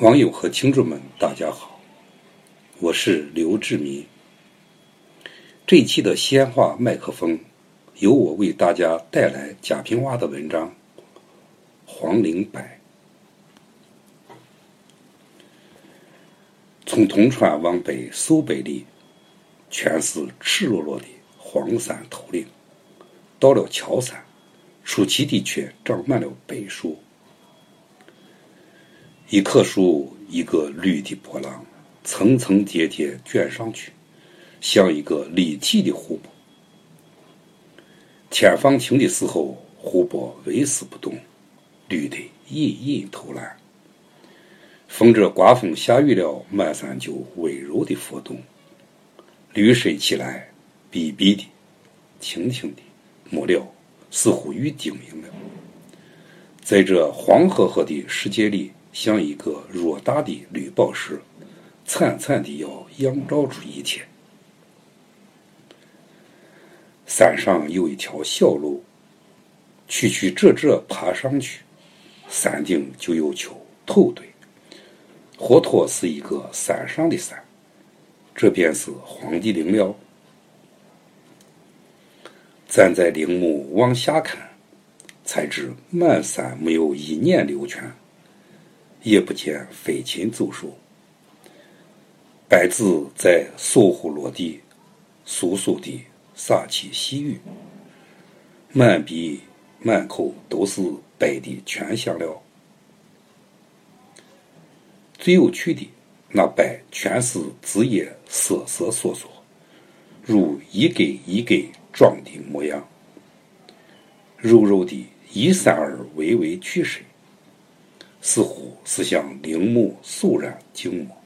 网友和听众们，大家好，我是刘志民。这一期的鲜话麦克风，由我为大家带来贾平凹的文章《黄陵柏》。从铜川往北数百里，全是赤裸裸的黄山头岭。到了桥山，树起地却长满了柏树。一棵树，一个绿的波浪，层层叠叠卷上去，像一个立体的湖泊。天放晴的时候，湖泊纹丝不动，绿的隐隐透蓝。风着刮风下雨了，满山就温柔的浮动，绿深起来，碧碧的，清清的，末了似乎雨定明了。在这黄褐褐的世界里。像一个偌大的绿宝石，灿灿的要映照出一切。山上有一条小路，曲曲折折爬上去，山顶就有球土堆，活脱是一个山上的山，这便是黄帝陵了。站在陵墓往下看，才知满山没有一年流泉。也不见飞禽走兽，白纸在疏忽落地，簌簌地洒起细雨，满鼻满口都是白的泉香了。最有趣的，那白全是枝叶瑟瑟索索，如一根一根装的模样，柔柔的一散而微微去深。似乎是向陵墓肃然静默，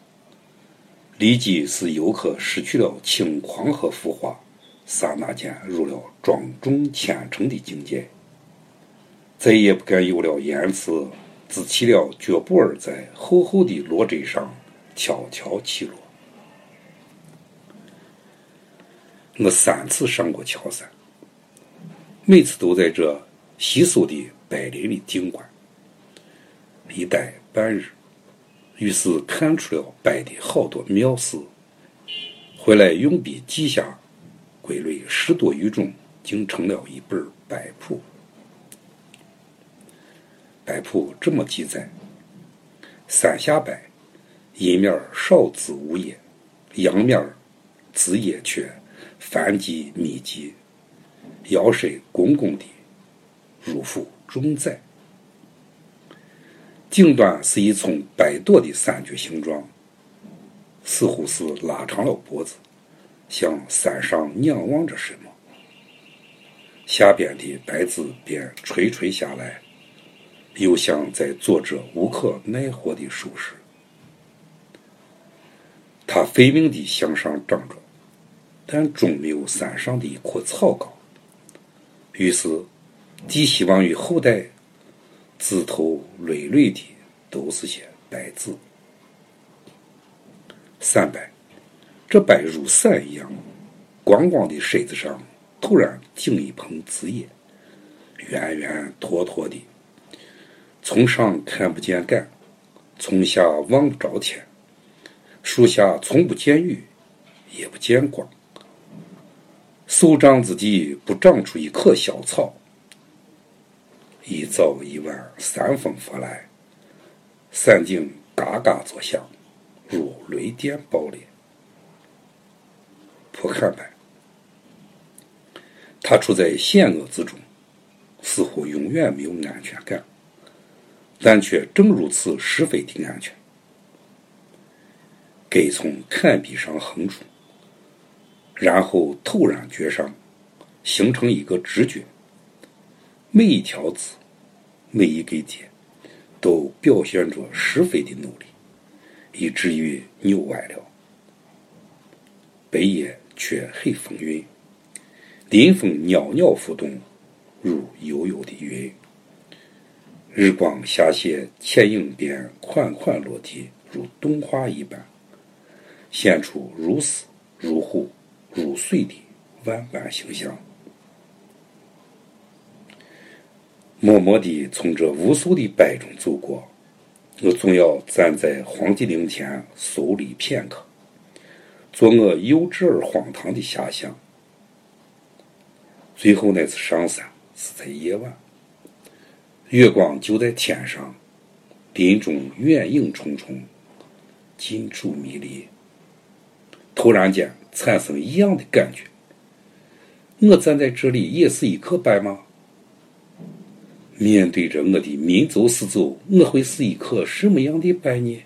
立即使游客失去了轻狂和浮华，刹那间入了庄重虔诚的境界，再也不敢有了言辞，只起了脚步儿在厚厚的罗针上悄悄起落。我三次上过乔山，每次都在这稀疏的柏林里静观。一待半日，于是看出了白的好多妙事。回来用笔记下，归类十多余种，竟成了一本白谱。白谱这么记载：三下柏，阴面少枝无叶，阳面枝叶却繁集密集，腰身拱拱的，入腹重载。顶端是一丛百朵的三角形状，似乎是拉长了脖子，向山上仰望着什么。下边的白字便垂垂下来，又像在做着无可奈何的手势。它飞命地向上长着，但终没有山上的一棵草高。于是，寄希望于后代。枝头累累的都是些白字，三百，这白如伞一样，光光的身子上突然顶一捧枝叶，圆圆坨坨的，从上看不见杆，从下望不着天，树下从不见雨，也不见光，手掌之地不长出一棵小草。一早一晚，三风拂来，山顶嘎嘎作响，如雷电爆裂。破坎柏，它处在险恶之中，似乎永远没有安全感，但却正如此十分的安全。根从坎壁上横出，然后突然绝上，形成一个直觉。每一条字，每一根节，都表现着十分的努力，以至于扭歪了。北野却很风韵，林风袅袅浮动，如悠悠的云。日光下泻，倩影便款款落地，如动画一般，现出如丝如虎如水的万般形象。默默地从这无数的柏中走过，我总要站在黄帝陵前肃立片刻，做我幼稚而荒唐的遐想。最后那次上山是在夜晚，月光就在天上，林中远影重重，近处迷离。突然间产生一样的感觉，我站在这里也是一颗白吗？面对着我的民族四祖，我会是一颗什么样的白呢？